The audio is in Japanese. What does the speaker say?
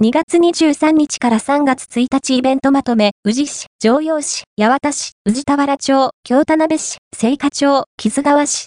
2月23日から3月1日イベントまとめ、宇治市、城陽市、八幡市、宇治田原町、京田辺市、聖火町、木津川市、